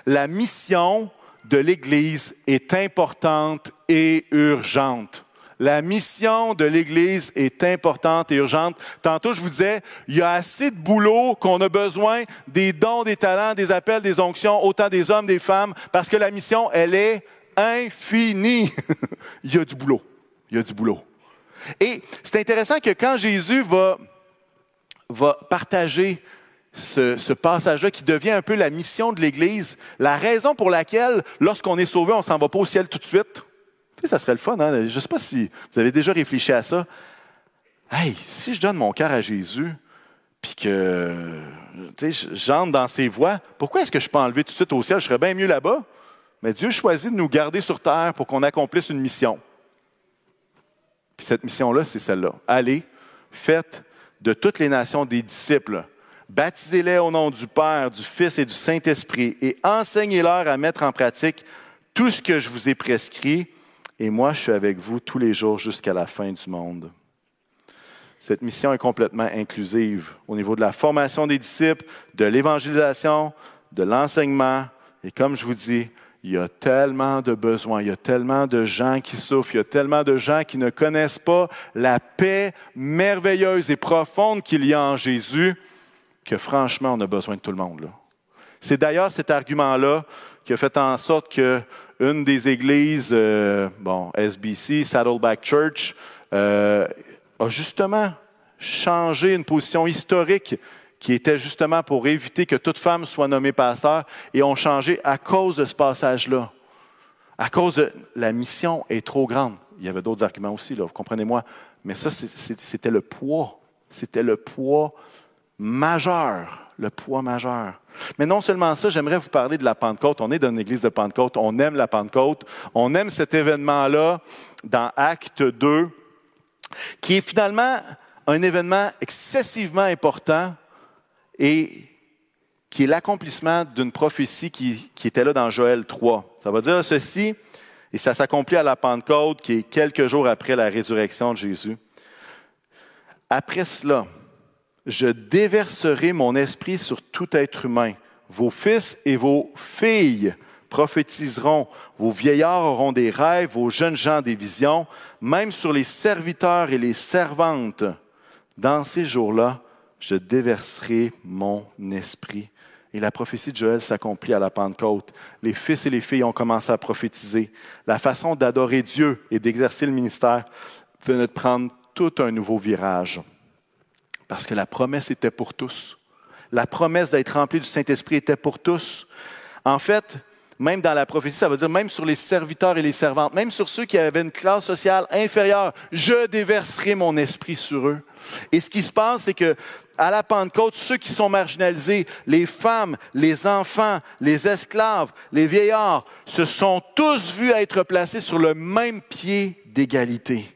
La mission de l'Église est importante et urgente. La mission de l'Église est importante et urgente. Tantôt, je vous disais, il y a assez de boulot qu'on a besoin des dons, des talents, des appels, des onctions, autant des hommes, des femmes, parce que la mission, elle est infinie. <laughs> il y a du boulot. Il y a du boulot. Et c'est intéressant que quand Jésus va, partager ce, passage-là qui devient un peu la mission de l'Église, la raison pour laquelle, lorsqu'on est sauvé, on ne s'en va pas au ciel tout de suite. ça serait le fun, hein? Je ne sais pas si vous avez déjà réfléchi à ça. Hey, si je donne mon cœur à Jésus, puis que j'entre dans ses voies, pourquoi est-ce que je peux enlever tout de suite au ciel? Je serais bien mieux là-bas. Mais Dieu choisit de nous garder sur terre pour qu'on accomplisse une mission cette mission-là, c'est celle-là. Allez, faites de toutes les nations des disciples. Baptisez-les au nom du Père, du Fils et du Saint-Esprit et enseignez-leur à mettre en pratique tout ce que je vous ai prescrit. Et moi, je suis avec vous tous les jours jusqu'à la fin du monde. Cette mission est complètement inclusive au niveau de la formation des disciples, de l'évangélisation, de l'enseignement. Et comme je vous dis, il y a tellement de besoins, il y a tellement de gens qui souffrent, il y a tellement de gens qui ne connaissent pas la paix merveilleuse et profonde qu'il y a en Jésus que franchement, on a besoin de tout le monde. C'est d'ailleurs cet argument-là qui a fait en sorte que une des églises, euh, bon, SBC, Saddleback Church, euh, a justement changé une position historique qui était justement pour éviter que toute femme soit nommée pasteur, et ont changé à cause de ce passage-là. À cause de la mission est trop grande. Il y avait d'autres arguments aussi, là, vous comprenez-moi. Mais ça, c'était le poids. C'était le poids majeur. Le poids majeur. Mais non seulement ça, j'aimerais vous parler de la Pentecôte. On est dans une église de Pentecôte. On aime la Pentecôte. On aime cet événement-là dans Acte 2, qui est finalement un événement excessivement important et qui est l'accomplissement d'une prophétie qui, était là dans Joël 3. Ça va dire ceci, et ça s'accomplit à la Pentecôte, qui est quelques jours après la résurrection de Jésus. Après cela, je déverserai mon esprit sur tout être humain. Vos fils et vos filles prophétiseront, vos vieillards auront des rêves, vos jeunes gens des visions, même sur les serviteurs et les servantes. Dans ces jours-là, je déverserai mon esprit. Et la prophétie de Joël s'accomplit à la Pentecôte. Les fils et les filles ont commencé à prophétiser. La façon d'adorer Dieu et d'exercer le ministère venait de prendre tout un nouveau virage. Parce que la promesse était pour tous. La promesse d'être rempli du Saint-Esprit était pour tous. En fait, même dans la prophétie, ça veut dire même sur les serviteurs et les servantes, même sur ceux qui avaient une classe sociale inférieure, je déverserai mon esprit sur eux. Et ce qui se passe, c'est que à la Pentecôte, ceux qui sont marginalisés, les femmes, les enfants, les esclaves, les vieillards, se sont tous vus être placés sur le même pied d'égalité.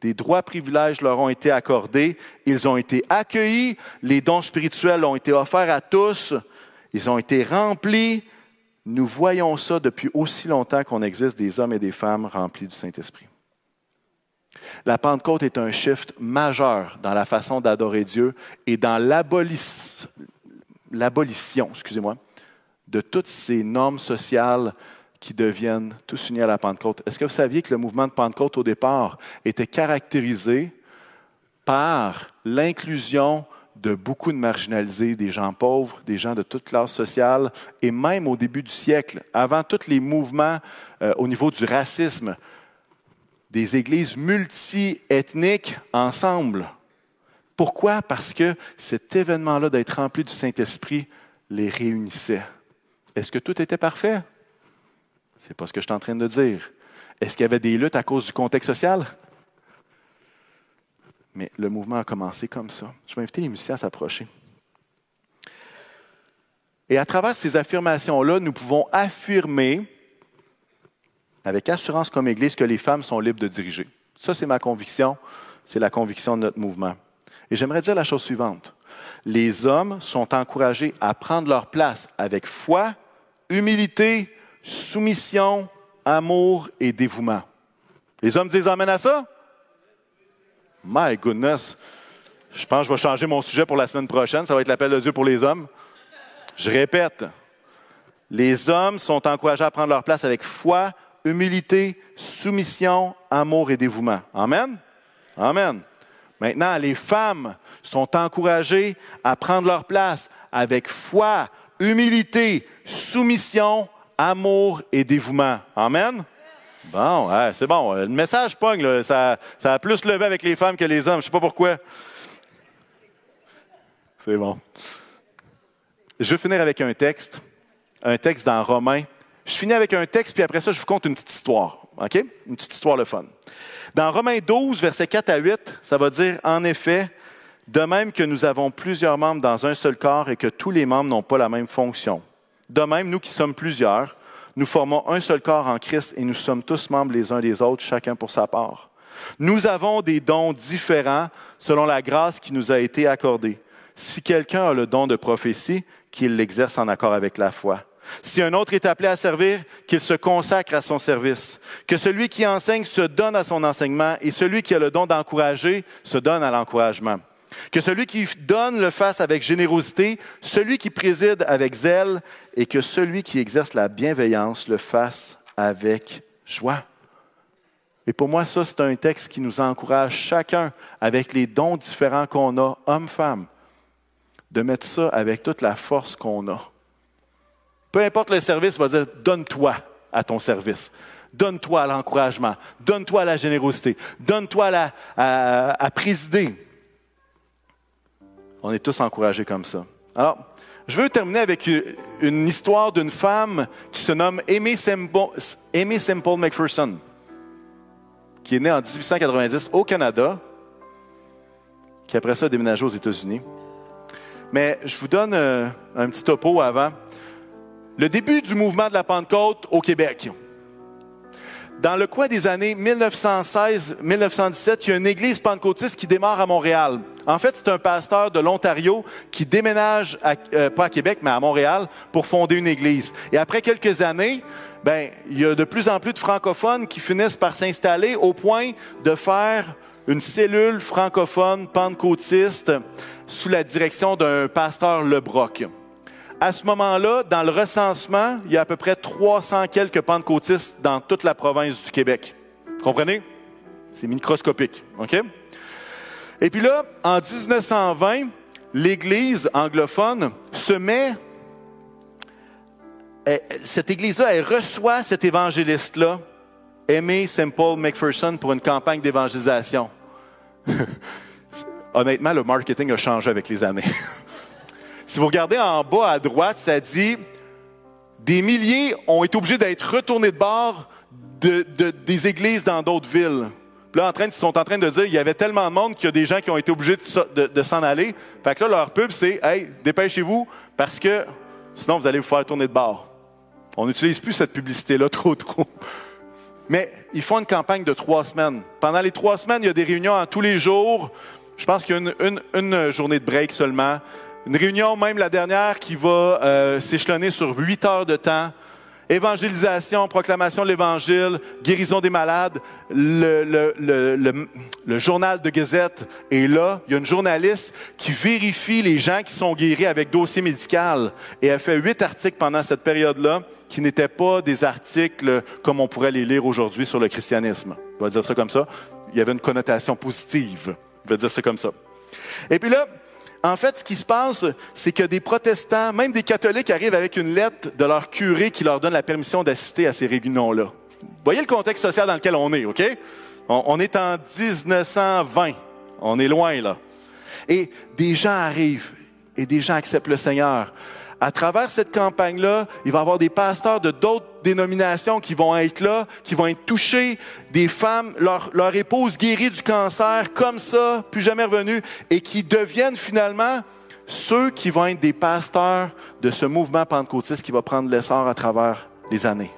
Des droits privilèges leur ont été accordés, ils ont été accueillis, les dons spirituels ont été offerts à tous, ils ont été remplis, nous voyons ça depuis aussi longtemps qu'on existe des hommes et des femmes remplis du Saint-Esprit. La Pentecôte est un shift majeur dans la façon d'adorer Dieu et dans l'abolition, excusez-moi, de toutes ces normes sociales qui deviennent tous unis à la Pentecôte. Est-ce que vous saviez que le mouvement de Pentecôte au départ était caractérisé par l'inclusion de beaucoup de marginalisés, des gens pauvres, des gens de toute classe sociale, et même au début du siècle, avant tous les mouvements euh, au niveau du racisme, des églises multi-ethniques ensemble. Pourquoi? Parce que cet événement-là d'être rempli du Saint-Esprit les réunissait. Est-ce que tout était parfait? Ce n'est pas ce que je suis en train de dire. Est-ce qu'il y avait des luttes à cause du contexte social? Mais le mouvement a commencé comme ça. Je vais inviter les musiciens à s'approcher. Et à travers ces affirmations-là, nous pouvons affirmer avec assurance comme Église que les femmes sont libres de diriger. Ça, c'est ma conviction, c'est la conviction de notre mouvement. Et j'aimerais dire la chose suivante. Les hommes sont encouragés à prendre leur place avec foi, humilité, soumission, amour et dévouement. Les hommes disent Amen à ça? My goodness. Je pense que je vais changer mon sujet pour la semaine prochaine. Ça va être l'appel de Dieu pour les hommes. Je répète. Les hommes sont encouragés à prendre leur place avec foi, humilité, soumission, amour et dévouement. Amen? Amen. Maintenant, les femmes sont encouragées à prendre leur place avec foi, humilité, soumission, amour et dévouement. Amen? Bon, c'est bon. Le message pogne, Ça, ça, a plus levé avec les femmes que les hommes. Je ne sais pas pourquoi. C'est bon. Je vais finir avec un texte, un texte dans Romains. Je finis avec un texte, puis après ça, je vous conte une petite histoire. OK? Une petite histoire le fun. Dans Romains 12, versets 4 à 8, ça va dire En effet, de même que nous avons plusieurs membres dans un seul corps et que tous les membres n'ont pas la même fonction. De même, nous qui sommes plusieurs, nous formons un seul corps en Christ et nous sommes tous membres les uns des autres, chacun pour sa part. Nous avons des dons différents selon la grâce qui nous a été accordée. Si quelqu'un a le don de prophétie, qu'il l'exerce en accord avec la foi. Si un autre est appelé à servir, qu'il se consacre à son service. Que celui qui enseigne se donne à son enseignement et celui qui a le don d'encourager se donne à l'encouragement. Que celui qui donne le fasse avec générosité, celui qui préside avec zèle et que celui qui exerce la bienveillance le fasse avec joie. Et pour moi, ça, c'est un texte qui nous encourage chacun, avec les dons différents qu'on a, hommes, femmes, de mettre ça avec toute la force qu'on a. Peu importe le service, va dire donne-toi à ton service. Donne-toi à l'encouragement. Donne-toi à la générosité. Donne-toi à, à, présider. On est tous encouragés comme ça. Alors, je veux terminer avec une histoire d'une femme qui se nomme Amy Semple, Amy McPherson, qui est née en 1890 au Canada, qui après ça a déménagé aux États-Unis. Mais je vous donne euh, un petit topo avant le début du mouvement de la Pentecôte au Québec. Dans le coin des années 1916-1917, il y a une église pentecôtiste qui démarre à Montréal. En fait, c'est un pasteur de l'Ontario qui déménage, euh, pas à Québec, mais à Montréal, pour fonder une église. Et après quelques années, ben, il y a de plus en plus de francophones qui finissent par s'installer au point de faire une cellule francophone pentecôtiste sous la direction d'un pasteur Lebrock à ce moment-là, dans le recensement, il y a à peu près 300 quelques pentecôtistes dans toute la province du Québec. Comprenez? C'est microscopique. OK? Et puis là, en 1920, l'Église anglophone se met. Cette Église-là, elle reçoit cet évangéliste-là, Aimé. Paul McPherson, pour une campagne d'évangélisation. <laughs> Honnêtement, le marketing a changé avec les années. <laughs> Si vous regardez en bas à droite, ça dit des milliers ont été obligés d'être retournés de bord de, des églises dans d'autres villes. là, en train, ils sont en train de dire il y avait tellement de monde qu'il y a des gens qui ont été obligés de, s'en aller. Fait que là, leur pub, c'est Hey, dépêchez-vous parce que sinon vous allez vous faire tourner de bord. On n'utilise plus cette publicité-là <laughs> trop, trop. Mais ils font une campagne de trois semaines. Pendant les trois semaines, il y a des réunions en tous les jours. Je pense qu'il y a une journée de break seulement. Une réunion, même la dernière, qui va euh, s'échelonner sur huit heures de temps. Évangélisation, proclamation de l'Évangile, guérison des malades, le, le, le, le, journal de Gazette. Et là, il y a une journaliste qui vérifie les gens qui sont guéris avec dossier médical. Et elle fait huit articles pendant cette période-là qui n'étaient pas des articles comme on pourrait les lire aujourd'hui sur le christianisme. On va dire ça comme ça. Il y avait une connotation positive. On va dire ça comme ça. Et puis là, en fait, ce qui se passe, c'est que des protestants, même des catholiques, arrivent avec une lettre de leur curé qui leur donne la permission d'assister à ces réunions-là. Voyez le contexte social dans lequel on est, OK? On, est en 1920. On est loin, là. Et des gens arrivent et des gens acceptent le Seigneur à travers cette campagne-là, il va y avoir des pasteurs de d'autres dénominations qui vont être là, qui vont être touchés, des femmes, leur, leur épouse guérie du cancer, comme ça, plus jamais revenue, et qui deviennent finalement ceux qui vont être des pasteurs de ce mouvement pentecôtiste qui va prendre l'essor à travers les années.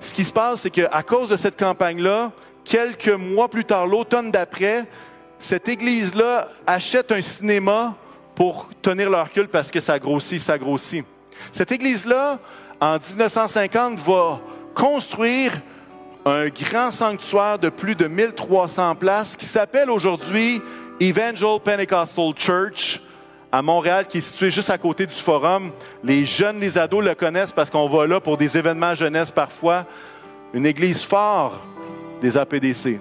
Ce qui se passe, c'est qu'à cause de cette campagne-là, quelques mois plus tard, l'automne d'après, cette église-là achète un cinéma pour tenir leur culte parce que ça grossit, ça grossit. Cette église-là, en 1950, va construire un grand sanctuaire de plus de 1300 places qui s'appelle aujourd'hui Evangel Pentecostal Church à Montréal, qui est situé juste à côté du forum. Les jeunes, les ados le connaissent parce qu'on va là pour des événements jeunesse parfois. Une église forte des APDC.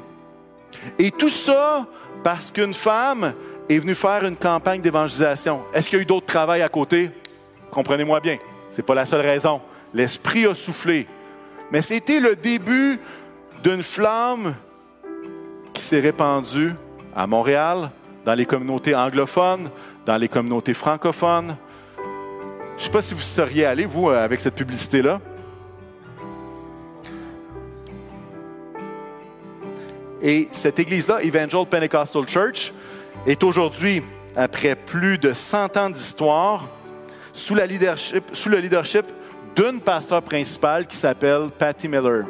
Et tout ça parce qu'une femme est venu faire une campagne d'évangélisation. Est-ce qu'il y a eu d'autres travail à côté? Comprenez-moi bien, ce n'est pas la seule raison. L'Esprit a soufflé. Mais c'était le début d'une flamme qui s'est répandue à Montréal, dans les communautés anglophones, dans les communautés francophones. Je ne sais pas si vous seriez allé, vous, euh, avec cette publicité-là. Et cette église-là, Evangel Pentecostal Church, est aujourd'hui, après plus de 100 ans d'histoire, sous, le leadership d'une pasteur principale qui s'appelle Patty Miller.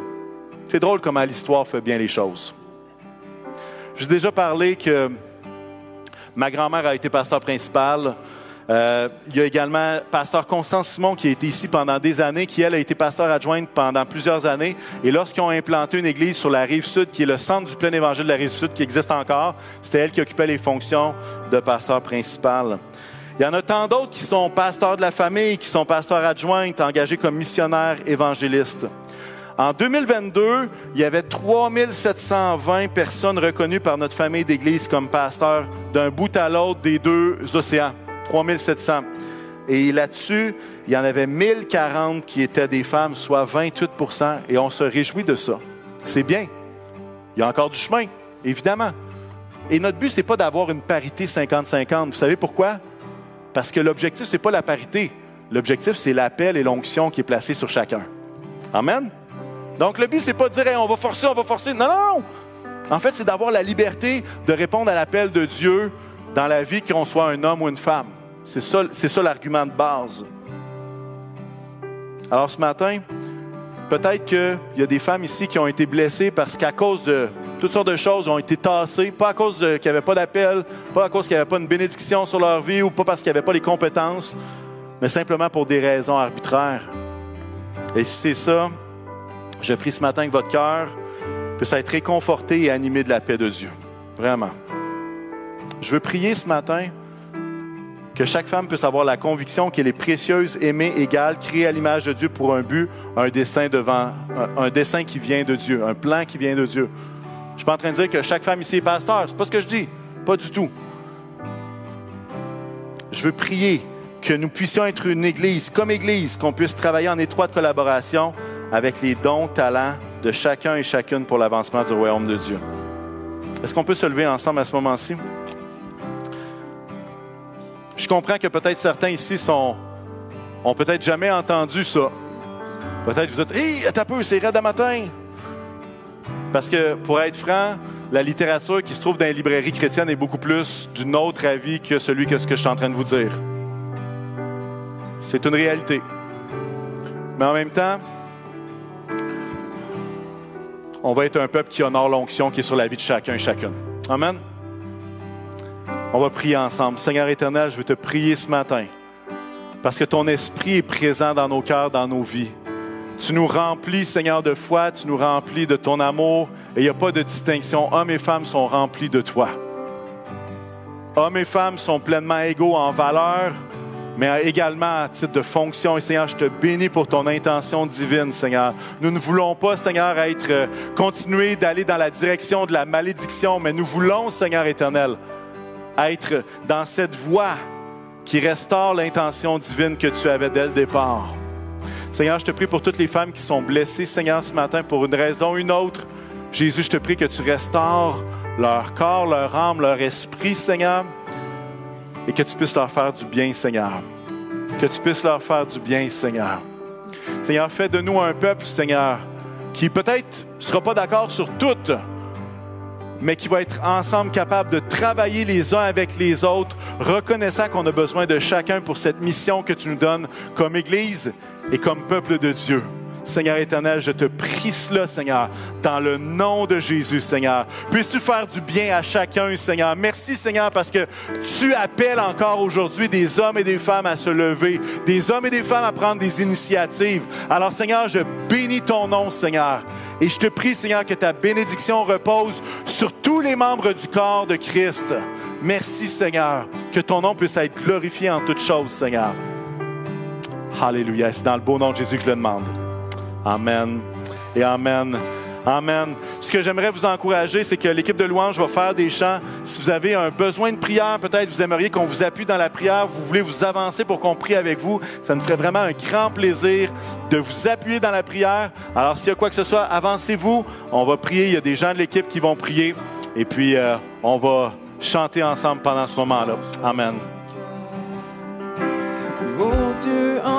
C'est drôle comment l'histoire fait bien les choses. J'ai déjà parlé que ma grand-mère a été pasteur principal Euh, il y a également pasteur Constance Simon qui a été ici pendant des années, qui elle a été pasteur adjointe pendant plusieurs années. Et lorsqu'ils ont implanté une église sur la rive sud, qui est le centre du plein évangile de la rive sud, qui existe encore, c'était elle qui occupait les fonctions de pasteur principal. Il y en a tant d'autres qui sont pasteurs de la famille, qui sont pasteurs adjointes, engagés comme missionnaires évangélistes. En 2022, il y avait 3720 personnes reconnues par notre famille d'Église comme pasteurs d'un bout à l'autre des deux océans. 3700. Et là-dessus, il y en avait 1040 qui étaient des femmes, soit 28% et on se réjouit de ça. C'est bien. Il y a encore du chemin, évidemment. Et notre but, ce n'est pas d'avoir une parité 50-50. Vous savez pourquoi? Parce que l'objectif, ce n'est pas la parité. L'objectif, c'est l'appel et l'onction qui est placé sur chacun. Amen? Donc, le but, c'est pas de dire, on va forcer, on va forcer. Non, non. En fait, c'est d'avoir la liberté de répondre à l'appel de Dieu dans la vie, qu'on soit un homme ou une femme. C'est ça, c'est ça l'argument de base. Alors, ce matin, peut-être qu'il y a des femmes ici qui ont été blessées parce qu'à cause de toutes sortes de choses, ont été tassées, pas à cause qu'il n'y avait pas d'appel, pas à cause qu'il n'y avait pas une bénédiction sur leur vie ou pas parce qu'il n'y avait pas les compétences, mais simplement pour des raisons arbitraires. Et si c'est ça, je prie ce matin que votre cœur puisse être réconforté et animé de la paix de Dieu. Vraiment. Je veux prier ce matin que chaque femme puisse avoir la conviction qu'elle est précieuse, aimée, égale, créée à l'image de Dieu pour un but, un dessein devant, un, dessein qui vient de Dieu, un plan qui vient de Dieu. Je ne suis pas en train de dire que chaque femme ici est pasteur. C'est pas ce que je dis. Pas du tout. Je veux prier que nous puissions être une église, comme église, qu'on puisse travailler en étroite collaboration avec les dons, talents de chacun et chacune pour l'avancement du royaume de Dieu. Est-ce qu'on peut se lever ensemble à ce moment-ci? Je comprends que peut-être certains ici sont, ont peut-être jamais entendu ça. Peut-être vous êtes, hé, hey, t'as peu, c'est raide à matin. Parce que, pour être franc, la littérature qui se trouve dans les librairies chrétiennes est beaucoup plus d'un autre avis que celui que ce que je suis en train de vous dire. C'est une réalité. Mais en même temps, on va être un peuple qui honore l'onction qui est sur la vie de chacun et chacune. Amen. On va prier ensemble. Seigneur éternel, je veux te prier ce matin parce que ton esprit est présent dans nos cœurs, dans nos vies. Tu nous remplis, Seigneur, de foi, tu nous remplis de ton amour et il n'y a pas de distinction. Hommes et femmes sont remplis de toi. Hommes et femmes sont pleinement égaux en valeur, mais également à titre de fonction. Et Seigneur, je te bénis pour ton intention divine, Seigneur. Nous ne voulons pas, Seigneur, être euh, continuer d'aller dans la direction de la malédiction, mais nous voulons, Seigneur éternel, être dans cette voie qui restaure l'intention divine que tu avais dès le départ. Seigneur, je te prie pour toutes les femmes qui sont blessées, Seigneur, ce matin, pour une raison ou une autre. Jésus, je te prie que tu restaures leur corps, leur âme, leur esprit, Seigneur et que tu puisses leur faire du bien, Seigneur. Que tu puisses leur faire du bien, Seigneur. Seigneur, fais de nous un peuple, Seigneur, qui peut-être ne sera pas d'accord sur tout, mais qui va être ensemble capable de travailler les uns avec les autres, reconnaissant qu'on a besoin de chacun pour cette mission que tu nous donnes comme Église et comme peuple de Dieu. Seigneur éternel, je te prie cela, Seigneur, dans le nom de Jésus, Seigneur. Puisses-tu faire du bien à chacun, Seigneur? Merci, Seigneur, parce que tu appelles encore aujourd'hui des hommes et des femmes à se lever, des hommes et des femmes à prendre des initiatives. Alors, Seigneur, je bénis ton nom, Seigneur. Et je te prie, Seigneur, que ta bénédiction repose sur tous les membres du corps de Christ. Merci, Seigneur, que ton nom puisse être glorifié en toutes choses, Seigneur. Alléluia. C'est dans le beau nom de Jésus que je le demande. Amen. Et Amen. Amen. Ce que j'aimerais vous encourager, c'est que l'équipe de louange va faire des chants. Si vous avez un besoin de prière, peut-être vous aimeriez qu'on vous appuie dans la prière, vous voulez vous avancer pour qu'on prie avec vous, ça nous ferait vraiment un grand plaisir de vous appuyer dans la prière. Alors s'il y a quoi que ce soit, avancez-vous. On va prier. Il y a des gens de l'équipe qui vont prier. Et puis, euh, on va chanter ensemble pendant ce moment-là. Amen.